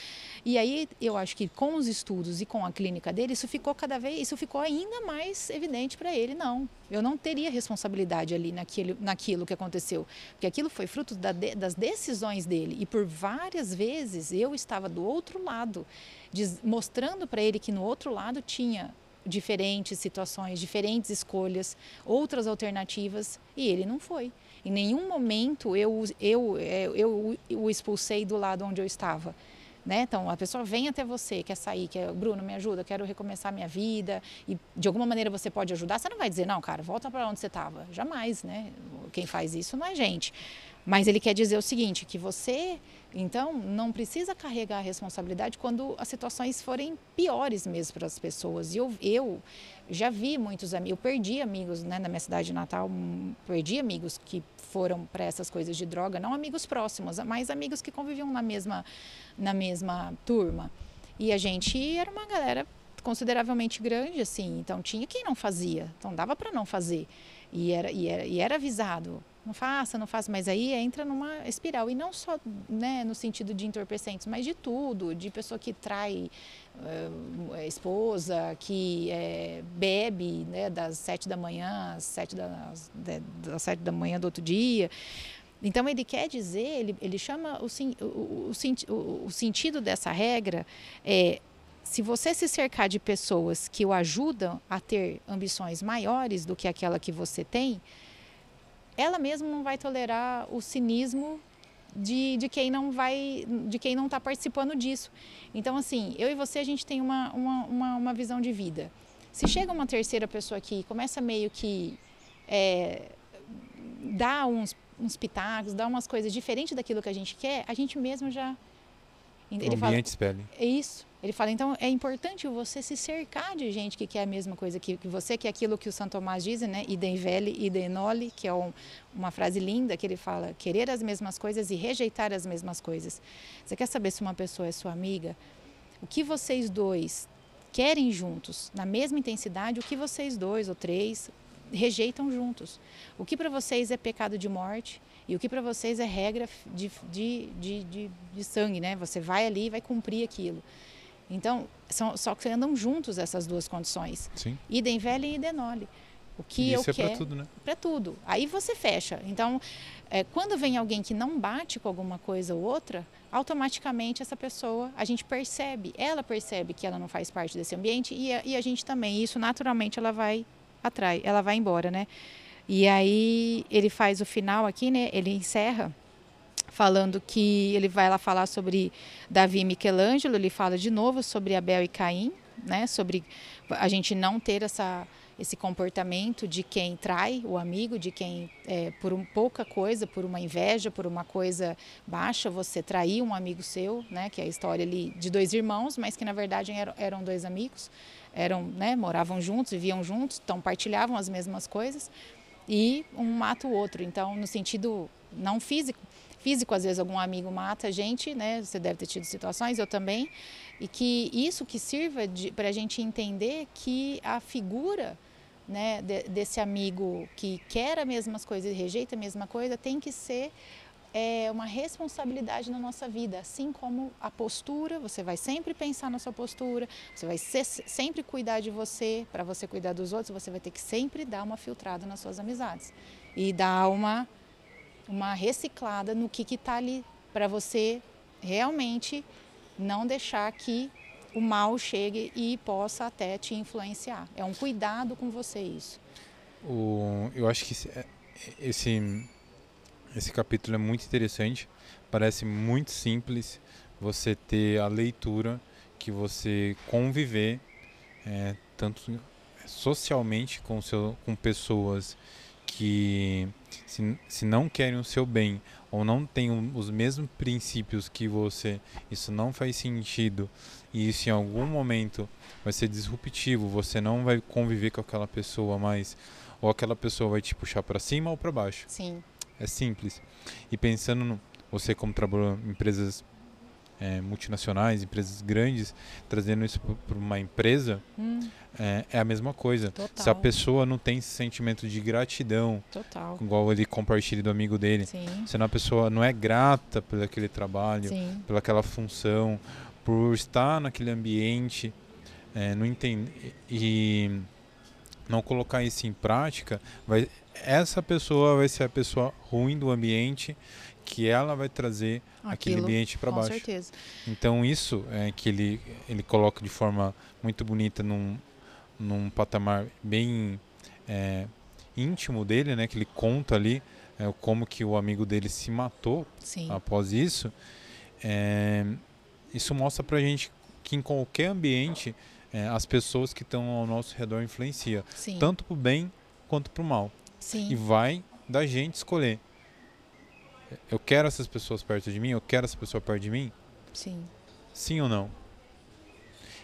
E aí eu acho que com os estudos e com a clínica dele, isso ficou cada vez, isso ficou ainda mais evidente para ele. Não, eu não teria responsabilidade ali naquilo, naquilo que aconteceu, porque aquilo foi fruto da das decisões dele. E por várias vezes eu estava do outro lado, diz, mostrando para ele que no outro lado tinha diferentes situações, diferentes escolhas, outras alternativas, e ele não foi. Em nenhum momento eu, eu, eu, eu o expulsei do lado onde eu estava. Né? Então, a pessoa vem até você, quer sair, quer, Bruno, me ajuda, quero recomeçar minha vida, e de alguma maneira você pode ajudar, você não vai dizer, não, cara, volta para onde você estava. Jamais, né? Quem faz isso não é gente. Mas ele quer dizer o seguinte, que você, então, não precisa carregar a responsabilidade quando as situações forem piores mesmo para as pessoas. E eu, eu já vi muitos amigos, eu perdi amigos né, na minha cidade natal, perdi amigos que foram para essas coisas de droga, não amigos próximos, mas amigos que conviviam na mesma, na mesma turma. E a gente era uma galera consideravelmente grande, assim, então tinha quem não fazia, então dava para não fazer. E era, e, era, e era avisado, não faça, não faça, mas aí entra numa espiral. E não só né, no sentido de entorpecentes, mas de tudo, de pessoa que trai uh, esposa, que é, bebe né, das sete da manhã às sete da, das sete da manhã do outro dia. Então ele quer dizer, ele, ele chama o, o, o, o sentido dessa regra é se você se cercar de pessoas que o ajudam a ter ambições maiores do que aquela que você tem, ela mesma não vai tolerar o cinismo de, de quem não vai, de quem não está participando disso. Então, assim, eu e você a gente tem uma, uma, uma, uma visão de vida. Se chega uma terceira pessoa aqui e começa meio que é, dar uns, uns pitacos, dar umas coisas diferentes daquilo que a gente quer, a gente mesmo já. Ele o ambiente fala, espelha. É isso. Ele fala, então é importante você se cercar de gente que quer a mesma coisa que, que você, que é aquilo que o Santo Tomás diz, né? Idem vele, idem noli, que é um, uma frase linda que ele fala, querer as mesmas coisas e rejeitar as mesmas coisas. Você quer saber se uma pessoa é sua amiga? O que vocês dois querem juntos, na mesma intensidade, o que vocês dois ou três rejeitam juntos. O que para vocês é pecado de morte e o que para vocês é regra de, de, de, de sangue, né? Você vai ali e vai cumprir aquilo. Então, são, só que andam juntos essas duas condições. Sim. Idem velha e idem nole. O que e eu isso quero. é para tudo, né? Para tudo. Aí você fecha. Então, é, quando vem alguém que não bate com alguma coisa ou outra, automaticamente essa pessoa, a gente percebe, ela percebe que ela não faz parte desse ambiente e a, e a gente também. E isso naturalmente ela vai atrás, ela vai embora, né? E aí ele faz o final aqui, né? Ele encerra falando que ele vai lá falar sobre Davi e Michelangelo, ele fala de novo sobre Abel e Caim, né? Sobre a gente não ter essa esse comportamento de quem trai o amigo, de quem é, por um, pouca coisa, por uma inveja, por uma coisa baixa, você trair um amigo seu, né? Que é a história ali de dois irmãos, mas que na verdade eram, eram dois amigos, eram, né? Moravam juntos, viviam juntos, então partilhavam as mesmas coisas e um mata o outro. Então, no sentido não físico, físico, às vezes algum amigo mata a gente, né? Você deve ter tido situações, eu também. E que isso que sirva para a gente entender que a figura né, de, desse amigo que quer as mesmas coisas e rejeita a mesma coisa tem que ser é, uma responsabilidade na nossa vida, assim como a postura, você vai sempre pensar na sua postura, você vai ser, sempre cuidar de você, para você cuidar dos outros, você vai ter que sempre dar uma filtrada nas suas amizades e dar uma uma reciclada no que está ali para você realmente não deixar que o mal chegue e possa até te influenciar. É um cuidado com você isso. O, eu acho que esse, esse capítulo é muito interessante. Parece muito simples você ter a leitura que você conviver é, tanto socialmente com, seu, com pessoas que se, se não querem o seu bem ou não têm os mesmos princípios que você, isso não faz sentido e isso em algum momento vai ser disruptivo, você não vai conviver com aquela pessoa mais ou aquela pessoa vai te puxar para cima ou para baixo. Sim. É simples. E pensando no, você como trabalhou em empresas é, multinacionais, empresas grandes, trazendo isso para uma empresa, hum. é, é, a mesma coisa. Total. Se a pessoa não tem esse sentimento de gratidão, Total. igual ele compartilha do amigo dele, Sim. se a pessoa não é grata por aquele trabalho, Sim. pelaquela função, por estar naquele ambiente, é, não entende e não colocar isso em prática, vai, essa pessoa vai ser a pessoa ruim do ambiente que ela vai trazer Aquilo, aquele ambiente para baixo. Com certeza. Então isso é que ele ele coloca de forma muito bonita num, num patamar bem é, íntimo dele, né? Que ele conta ali é, como que o amigo dele se matou Sim. após isso. É, isso mostra pra gente que em qualquer ambiente é, as pessoas que estão ao nosso redor influenciam, tanto pro bem quanto pro mal. Sim. E vai da gente escolher. Eu quero essas pessoas perto de mim, eu quero essa pessoa perto de mim, Sim. sim ou não?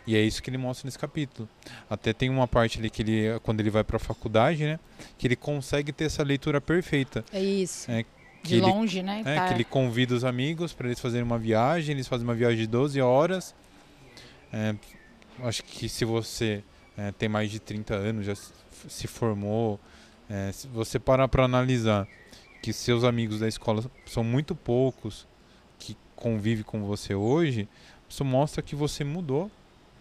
E é isso que ele mostra nesse capítulo. Até tem uma parte ali que ele, quando ele vai para a faculdade, né, que ele consegue ter essa leitura perfeita. É isso. É, que de ele, longe, né? é, Tá- que ele convida os amigos para eles fazerem uma viagem, eles fazem uma viagem de 12 horas. É, acho que se você é, tem mais de 30 anos, já se- se formou, é, se você parar para analisar que seus amigos da escola são muito poucos que convivem com você hoje, isso mostra que você mudou.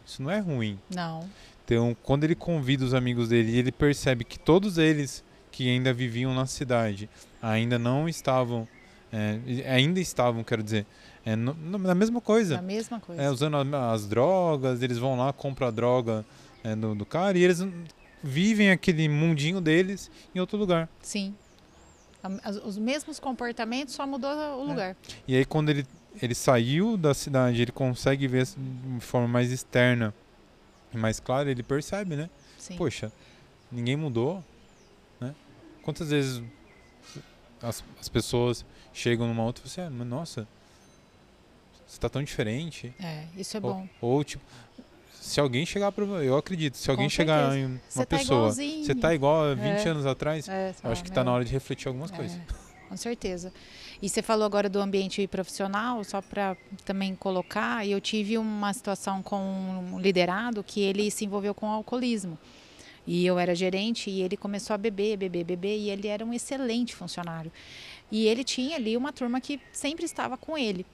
Isso não é ruim. Não. Então, quando ele convida os amigos dele ele percebe que todos eles que ainda viviam na cidade ainda não estavam, é, ainda estavam, quero dizer, é, no- na mesma coisa, A mesma coisa. é, usando a- as drogas, eles vão lá, compram a droga é, do, do cara e eles vivem aquele mundinho deles em outro lugar. Sim. Os mesmos comportamentos, só mudou É. o lugar. E aí quando ele, ele saiu da cidade, ele consegue ver de forma mais externa e mais clara, ele percebe, né? Sim. Poxa, ninguém mudou, né? Quantas vezes as, as pessoas chegam numa outra e falam assim, ah, nossa, você tá tão diferente. É, isso é Ou, bom. ou, tipo, se alguém chegar pra eu acredito, se alguém chegar em uma Você tá pessoa, igualzinho. você tá igual a 20 É. anos atrás, É, eu acho que tá meu, na hora de refletir algumas coisas. É, com certeza. E você falou agora do ambiente profissional, só para também colocar, eu tive uma situação com um liderado que ele se envolveu com alcoolismo. E eu era gerente e ele começou a beber, beber, beber, e ele era um excelente funcionário. E ele tinha ali uma turma que sempre estava com ele.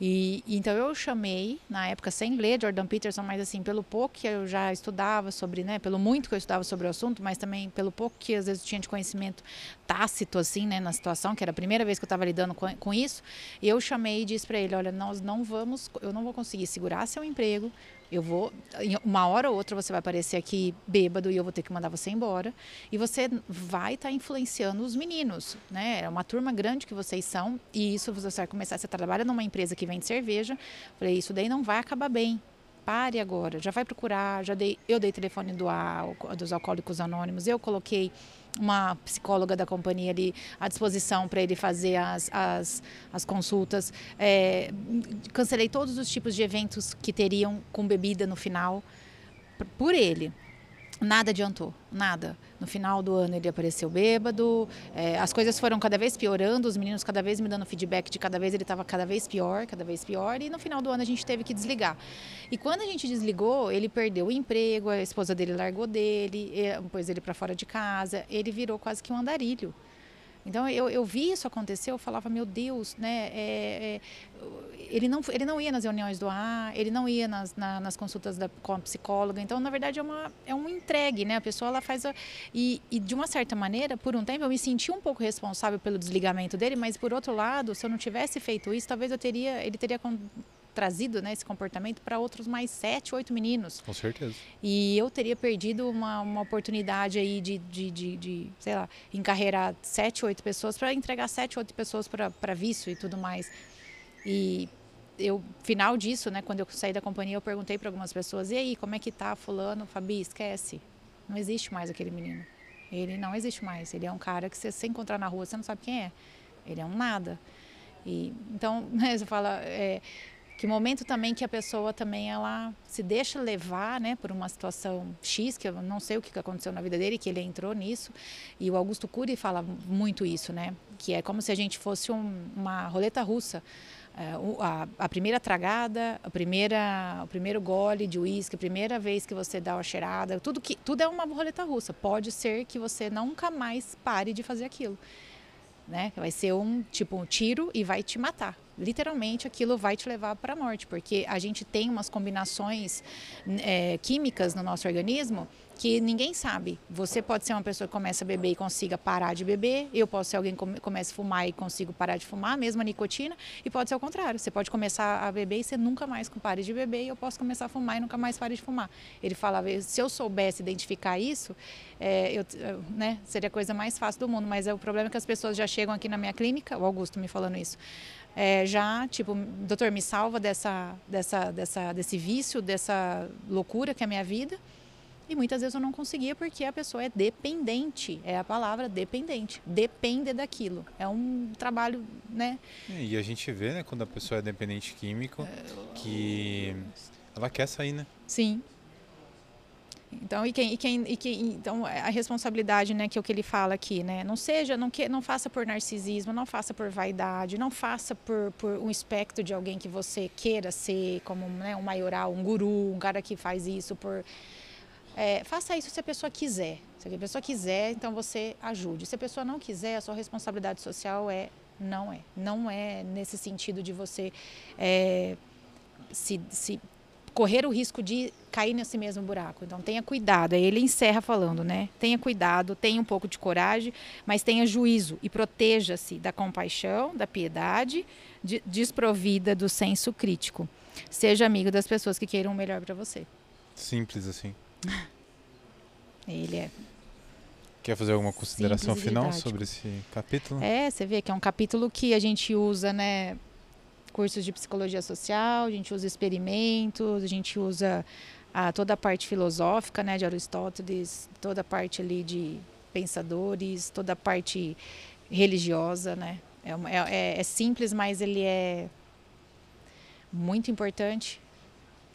E então eu chamei, na época sem ler Jordan Peterson, mas assim, pelo pouco que eu já estudava sobre, né, pelo muito que eu estudava sobre o assunto, mas também pelo pouco que às vezes eu tinha de conhecimento tácito assim, né, na situação, que era a primeira vez que eu estava lidando com, com isso, eu chamei e disse para ele, olha, nós não vamos, eu não vou conseguir segurar seu emprego, eu vou, uma hora ou outra você vai aparecer aqui bêbado e eu vou ter que mandar você embora. E você vai estar influenciando os meninos, né? É uma turma grande que vocês são e isso você vai começar. Você trabalha numa empresa que vende cerveja. Falei, isso daí não vai acabar bem. Pare agora, já vai procurar, já dei, eu dei telefone do dos alcoólicos anônimos, eu coloquei uma psicóloga da companhia ali à disposição para ele fazer as, as, as consultas. É, cancelei todos os tipos de eventos que teriam com bebida no final por ele. Nada adiantou, nada. No final do ano ele apareceu bêbado, é, as coisas foram cada vez piorando, os meninos cada vez me dando feedback de cada vez ele estava cada vez pior, cada vez pior, e no final do ano a gente teve que desligar. E quando a gente desligou, ele perdeu o emprego, a esposa dele largou dele, pôs ele para fora de casa, ele virou quase que um andarilho. Então eu, eu vi isso acontecer, eu falava, meu Deus, né? É, é, ele, não, ele não ia nas reuniões do A, ele não ia nas, na, nas consultas da, com a psicóloga. Então, na verdade, é, uma, é um entregue, né? A pessoa ela faz. A, e, e, de uma certa maneira, por um tempo, eu me senti um pouco responsável pelo desligamento dele, mas por outro lado, se eu não tivesse feito isso, talvez eu teria, ele teria trazido né, esse comportamento para outros mais sete, oito meninos. Com certeza. E eu teria perdido uma, uma oportunidade aí de, de, de, de, sei lá, encarreirar sete, oito pessoas para entregar sete, oito pessoas para vício e tudo mais. E eu, final disso, né, quando eu saí da companhia, eu perguntei para algumas pessoas, e aí, como é que tá fulano? Fabi, esquece. Não existe mais aquele menino. Ele não existe mais. Ele é um cara que você se encontrar na rua, você não sabe quem é. Ele é um nada. E, então, né, você fala, é, que momento também que a pessoa também ela se deixa levar, né, por uma situação X, que eu não sei o que aconteceu na vida dele, que ele entrou nisso. E o Augusto Cury fala muito isso, né, que é como se a gente fosse um, uma roleta russa. É, a, a, primeira tragada, a primeira, o primeiro gole de uísque, a primeira vez que você dá uma cheirada, tudo, que, tudo é uma roleta russa. Pode ser que você nunca mais pare de fazer aquilo. Né? Vai ser um tipo um tiro e vai te matar literalmente aquilo vai te levar para a morte, porque a gente tem umas combinações é, químicas no nosso organismo que ninguém sabe. Você pode ser uma pessoa que começa a beber e consiga parar de beber, eu posso ser alguém que comece a fumar e consigo parar de fumar, mesmo a nicotina, e pode ser o contrário. Você pode começar a beber e você nunca mais pare de beber, e eu posso começar a fumar e nunca mais pare de fumar. Ele falava, se eu soubesse identificar isso, é, eu, né, seria a coisa mais fácil do mundo, mas é, o problema é que as pessoas já chegam aqui na minha clínica, o Augusto me falando isso, é, já, tipo, doutor, me salva dessa, dessa, dessa, desse vício, dessa loucura que é a minha vida. E muitas vezes eu não conseguia porque a pessoa é dependente, é a palavra dependente, depende daquilo. É um trabalho, né? É, e a gente vê, né, quando a pessoa é dependente químico, que ela quer sair, né? Sim, então, e quem, e quem, e quem, então a responsabilidade, né, que é o que ele fala aqui, né? Não seja, não que, não faça por narcisismo, não faça por vaidade, não faça por, por um espectro de alguém que você queira ser, como né, um maioral, um guru, um cara que faz isso por é, faça isso se a pessoa quiser. Se a pessoa quiser, então você ajude. Se a pessoa não quiser, a sua responsabilidade social é não é. Não é nesse sentido de você é, se, se correr o risco de cair nesse mesmo buraco. Então tenha cuidado. Aí ele encerra falando, né? Tenha cuidado, tenha um pouco de coragem, mas tenha juízo e proteja-se da compaixão, da piedade, de, desprovida do senso crítico. Seja amigo das pessoas que queiram o melhor para você. Simples assim. Ele é Quer fazer alguma consideração final sobre esse capítulo? É, você vê que é um capítulo que a gente usa, né, cursos de psicologia social, a gente usa experimentos, a gente usa a, toda a parte filosófica né, de Aristóteles, toda a parte ali de pensadores, toda a parte religiosa. Né? É, é, é simples, mas ele é muito importante.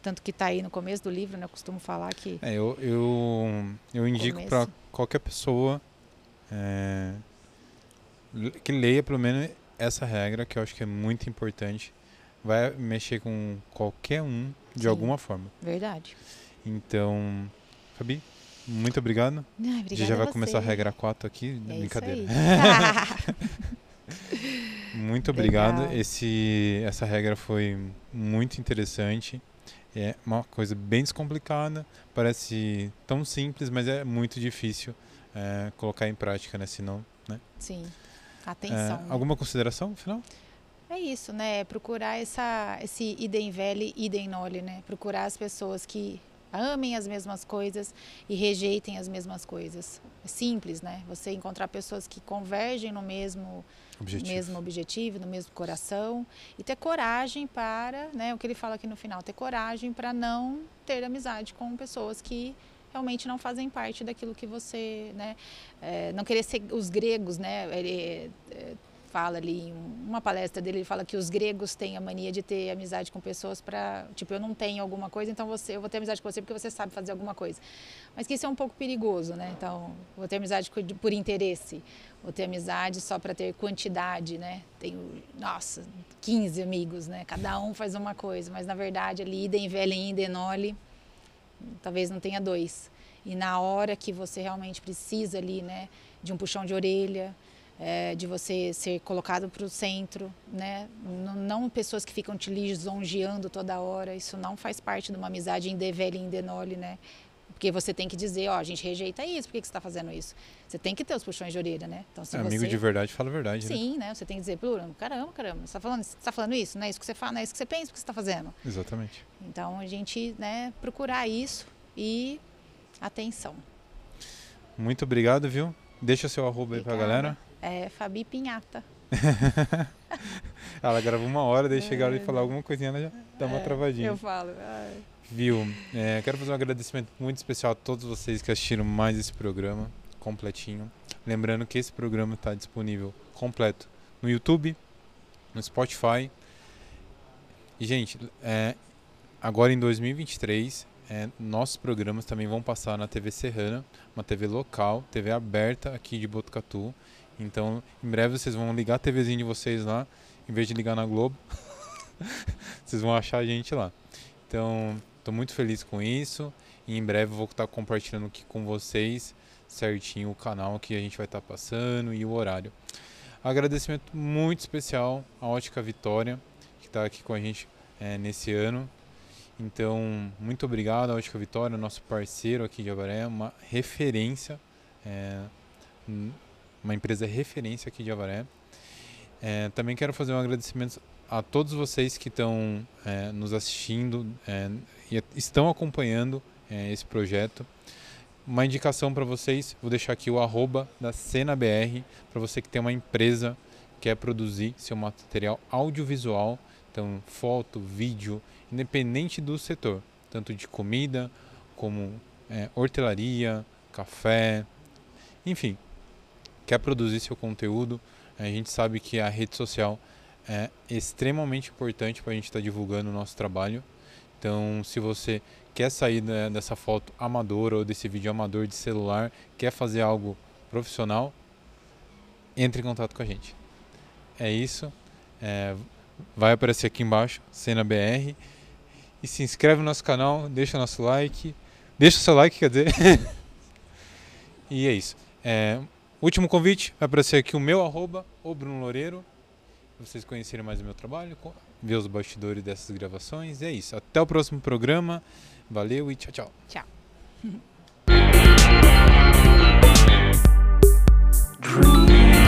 Tanto que está aí no começo do livro, né? eu costumo falar que. É, eu, eu, eu indico para qualquer pessoa é, que leia pelo menos essa regra que eu acho que é muito importante. Vai mexer com qualquer um de Sim, alguma forma. Verdade. Então, Fabi, muito obrigado. Ah, a gente já vai começar a regra 4 aqui, é brincadeira. muito obrigado. Legal. Esse, essa regra foi muito interessante. É uma coisa bem descomplicada, parece tão simples, mas é muito difícil é, colocar em prática, né? Senão, né? Sim. Atenção. É, né? Alguma consideração final? É isso, né? Procurar essa, esse idem velho, idem nole, né? Procurar as pessoas que amem as mesmas coisas e rejeitem as mesmas coisas. É simples, né? Você encontrar pessoas que convergem no mesmo objetivo, mesmo objetivo no mesmo coração e ter coragem para, né? O que ele fala aqui no final, ter coragem para não ter amizade com pessoas que realmente não fazem parte daquilo que você, né, é, não querer ser os gregos, né, ele é, fala ali, uma palestra dele, ele fala que os gregos têm a mania de ter amizade com pessoas para, tipo, eu não tenho alguma coisa, então você, eu vou ter amizade com você porque você sabe fazer alguma coisa. Mas que isso é um pouco perigoso, né? Então, vou ter amizade por interesse, vou ter amizade só para ter quantidade, né? Tenho, nossa, 15 amigos, né? Cada um faz uma coisa, mas na verdade ali, idem velhem, idem nole, talvez não tenha dois. E na hora que você realmente precisa ali, né, de um puxão de orelha, é, de você ser colocado para o centro, né? Não, não, pessoas que ficam te lisonjeando toda hora. Isso não faz parte de uma amizade em devele em denole, né? Porque você tem que dizer, ó, a gente rejeita isso, por que, que você está fazendo isso? Você tem que ter os puxões de orelha, né? Então, se é, Amigo de verdade fala a verdade, né? Sim, né? né? Você tem que dizer, caramba, caramba, você está falando, você tá falando isso, não é isso que você fala, não é isso que você pensa, o que você está fazendo. Exatamente. Então, a gente, né, procurar isso e atenção. Muito obrigado, viu? Deixa seu arroba Obrigada. aí pra galera. É Fabi Pinhata. ela grava uma hora, daí é, chegar e falar alguma coisinha, ela já dá uma é, travadinha. Eu falo. Ai. Viu? É, quero fazer um agradecimento muito especial a todos vocês que assistiram mais esse programa. completinho. Lembrando que esse programa está disponível completo no YouTube, no Spotify. E, gente, é, agora em 2023, é, nossos programas também vão passar na TV Serrana, uma TV local, TV aberta aqui de Botucatu. Então, em breve vocês vão ligar a TVzinha de vocês lá, em vez de ligar na Globo, vocês vão achar a gente lá. Então, estou muito feliz com isso. E em breve vou estar compartilhando aqui com vocês certinho o canal que a gente vai estar passando e o horário. Agradecimento muito especial à Ótica Vitória, que está aqui com a gente é, nesse ano. Então, muito obrigado à Ótica Vitória, nosso parceiro aqui de Avaré, uma referência, é, uma empresa referência aqui de Avaré. É, também quero fazer um agradecimento a todos vocês que estão é, nos assistindo é, estão acompanhando é, esse projeto. Uma indicação para vocês, vou deixar aqui o arroba da CenaBR, para você que tem uma empresa que quer produzir seu material audiovisual, então foto, vídeo, independente do setor, tanto de comida como é, hortelaria, café, enfim, quer produzir seu conteúdo, a gente sabe que a rede social é extremamente importante para a gente estar tá divulgando o nosso trabalho. Então, se você quer sair né, dessa foto amadora ou desse vídeo amador de celular, quer fazer algo profissional, entre em contato com a gente. É isso. É, vai aparecer aqui embaixo, Cena BR. E se inscreve no nosso canal, deixa nosso like. Deixa o seu like, quer dizer. e é isso. É, último convite, vai aparecer aqui o meu arroba, o Bruno Loureiro. Pra vocês conhecerem mais o meu trabalho, ver os bastidores dessas gravações. E é isso. Até o próximo programa. Valeu e tchau, tchau. Tchau. Dream.